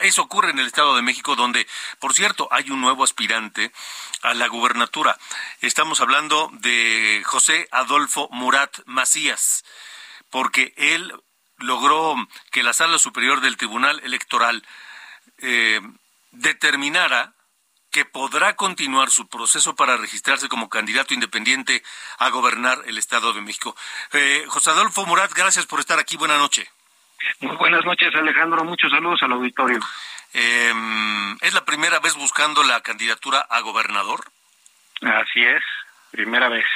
Eso ocurre en el Estado de México, donde, por cierto, hay un nuevo aspirante a la gubernatura. Estamos hablando de José Adolfo Murat Macías, porque él logró que la Sala Superior del Tribunal Electoral eh, determinara que podrá continuar su proceso para registrarse como candidato independiente a gobernar el Estado de México. Eh, José Adolfo Murat, gracias por estar aquí. Buenas noches. Muy buenas noches, Alejandro. Muchos saludos al auditorio. Eh, ¿Es la primera vez buscando la candidatura a gobernador? Así es, primera vez.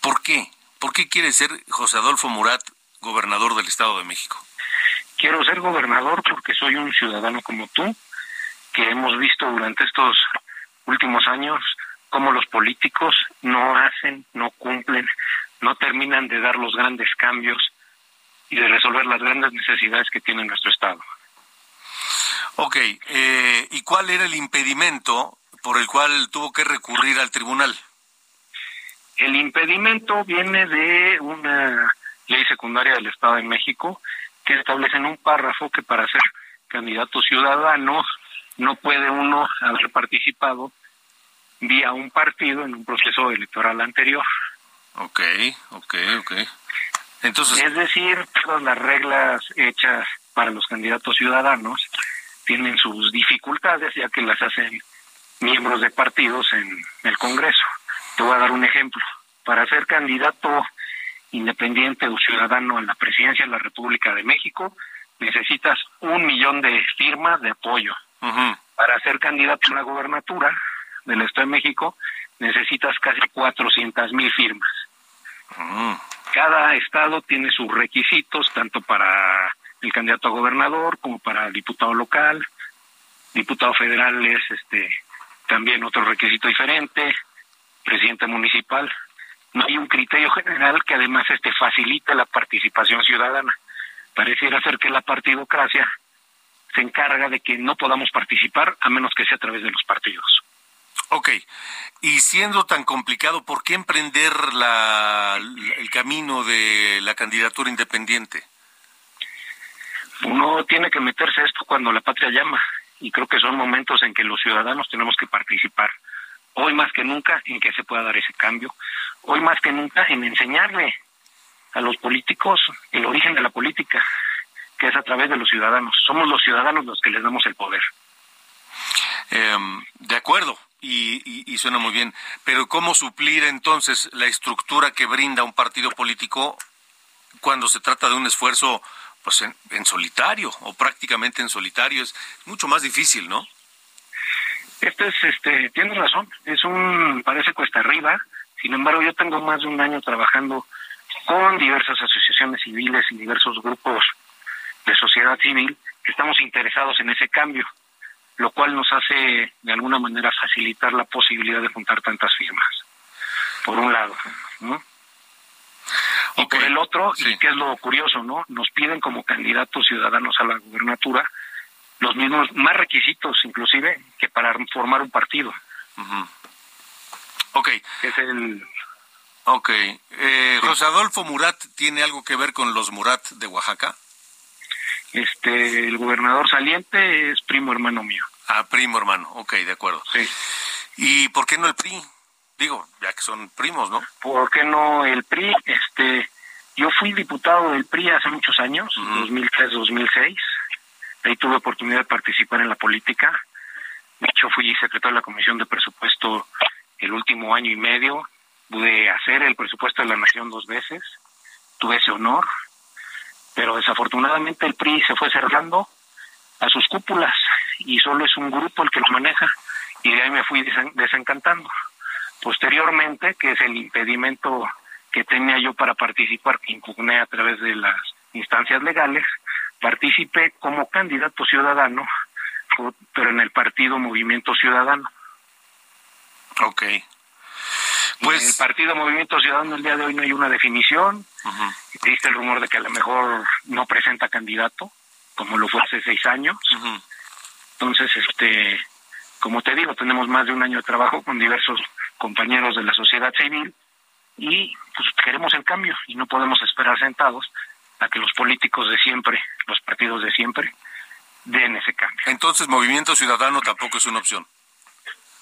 ¿Por qué? ¿Por qué quiere ser José Adolfo Murat gobernador del Estado de México? Quiero ser gobernador porque soy un ciudadano como tú, que hemos visto durante estos últimos años cómo los políticos no hacen, no cumplen, no terminan de dar los grandes cambios y de resolver las grandes necesidades que tiene nuestro Estado. Ok, eh, ¿y cuál era el impedimento por el cual tuvo que recurrir al tribunal? El impedimento viene de una ley secundaria del Estado de México que establece en un párrafo que para ser candidato ciudadano no puede uno haber participado vía un partido en un proceso electoral anterior. Ok, ok, ok. Entonces... Es decir, todas las reglas hechas para los candidatos ciudadanos tienen sus dificultades ya que las hacen miembros de partidos en el Congreso. Te voy a dar un ejemplo. Para ser candidato independiente o ciudadano en la presidencia de la República de México, necesitas un millón de firmas de apoyo. Para ser candidato a la gobernatura del Estado de México, necesitas casi 400 mil firmas. Cada estado tiene sus requisitos, tanto para el candidato a gobernador como para diputado local. Diputado federal es este también otro requisito diferente, presidente municipal no hay un criterio general que además este facilite la participación ciudadana. Pareciera ser que la partidocracia se encarga de que no podamos participar a menos que sea a través de los partidos. Ok, y siendo tan complicado, ¿por qué emprender la, el camino de la candidatura independiente? Uno tiene que meterse a esto cuando la patria llama, y creo que son momentos en que los ciudadanos tenemos que participar hoy más que nunca en que se pueda dar ese cambio, hoy más que nunca en enseñarle a los políticos el origen de la política, que es a través de los ciudadanos. Somos los ciudadanos los que les damos el poder. Em, de acuerdo, y, suena muy bien, pero ¿cómo suplir entonces la estructura que brinda un partido político cuando se trata de un esfuerzo pues en, en solitario o prácticamente en solitario? Es mucho más difícil, ¿no? Este es, este, tienes razón, es un, parece cuesta arriba, sin embargo yo tengo más de un año trabajando con diversas asociaciones civiles y diversos grupos de sociedad civil que estamos interesados en ese cambio, lo cual nos hace de alguna manera facilitar la posibilidad de juntar tantas firmas, por un lado, ¿no? Y por el otro, y que es lo curioso, ¿no? Nos piden como candidatos ciudadanos a la gubernatura los mismos, más requisitos inclusive que para formar un partido. Ok. es el... Ok. Eh, José Adolfo Murat tiene algo que ver con los Murat de Oaxaca. Este, el gobernador saliente es primo hermano mío. Ah, primo hermano, ok, de acuerdo. Sí. ¿Y por qué no el PRI? Digo, ya que son primos, ¿no? ¿Por qué no el PRI? Este, yo fui diputado del PRI hace muchos años, 2003-2006. Ahí tuve oportunidad de participar en la política. De hecho, fui secretario de la Comisión de Presupuesto el último año y medio. Pude hacer el presupuesto de la Nación dos veces. Tuve ese honor. Pero desafortunadamente el PRI se fue cerrando a sus cúpulas y solo es un grupo el que lo maneja. Y de ahí me fui desencantando. Posteriormente, que es el impedimento que tenía yo para participar, que impugné a través de las instancias legales, partícipe como candidato ciudadano, pero en el partido Movimiento Ciudadano. Ok. Pues en el partido Movimiento Ciudadano el día de hoy no hay una definición. Existe el rumor de que a lo mejor no presenta candidato, como lo fue hace seis años. Entonces, este, como te digo, tenemos más de un año de trabajo con diversos compañeros de la sociedad civil y pues queremos el cambio y no podemos esperar sentados a que los políticos de siempre, los partidos de siempre, den ese cambio. Entonces, Movimiento Ciudadano tampoco es una opción.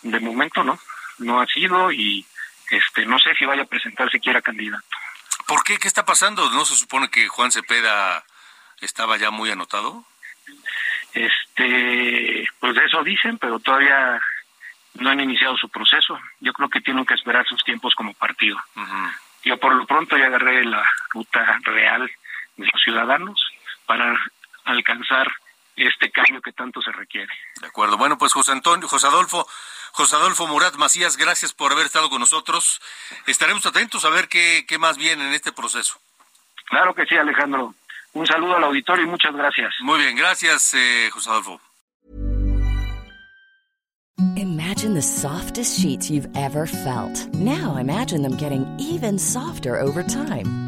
De momento no, no ha sido y este no sé si vaya a presentar siquiera candidato. ¿Por qué? ¿Qué está pasando? ¿No se supone que Juan Cepeda estaba ya muy anotado? Este, pues de eso dicen, pero todavía no han iniciado su proceso. Yo creo que tienen que esperar sus tiempos como partido. Yo por lo pronto ya agarré la ruta real de los ciudadanos para alcanzar este cambio que tanto se requiere. De acuerdo. Bueno, pues José Antonio, José Adolfo, José Adolfo Murat Macías, gracias por haber estado con nosotros. Estaremos atentos a ver qué, qué más viene en este proceso. Claro que sí, Alejandro. Un saludo al auditorio y muchas gracias. Muy bien, gracias, eh, José Adolfo. Imagine the softest sheets you've ever felt. Now imagine them getting even softer over time.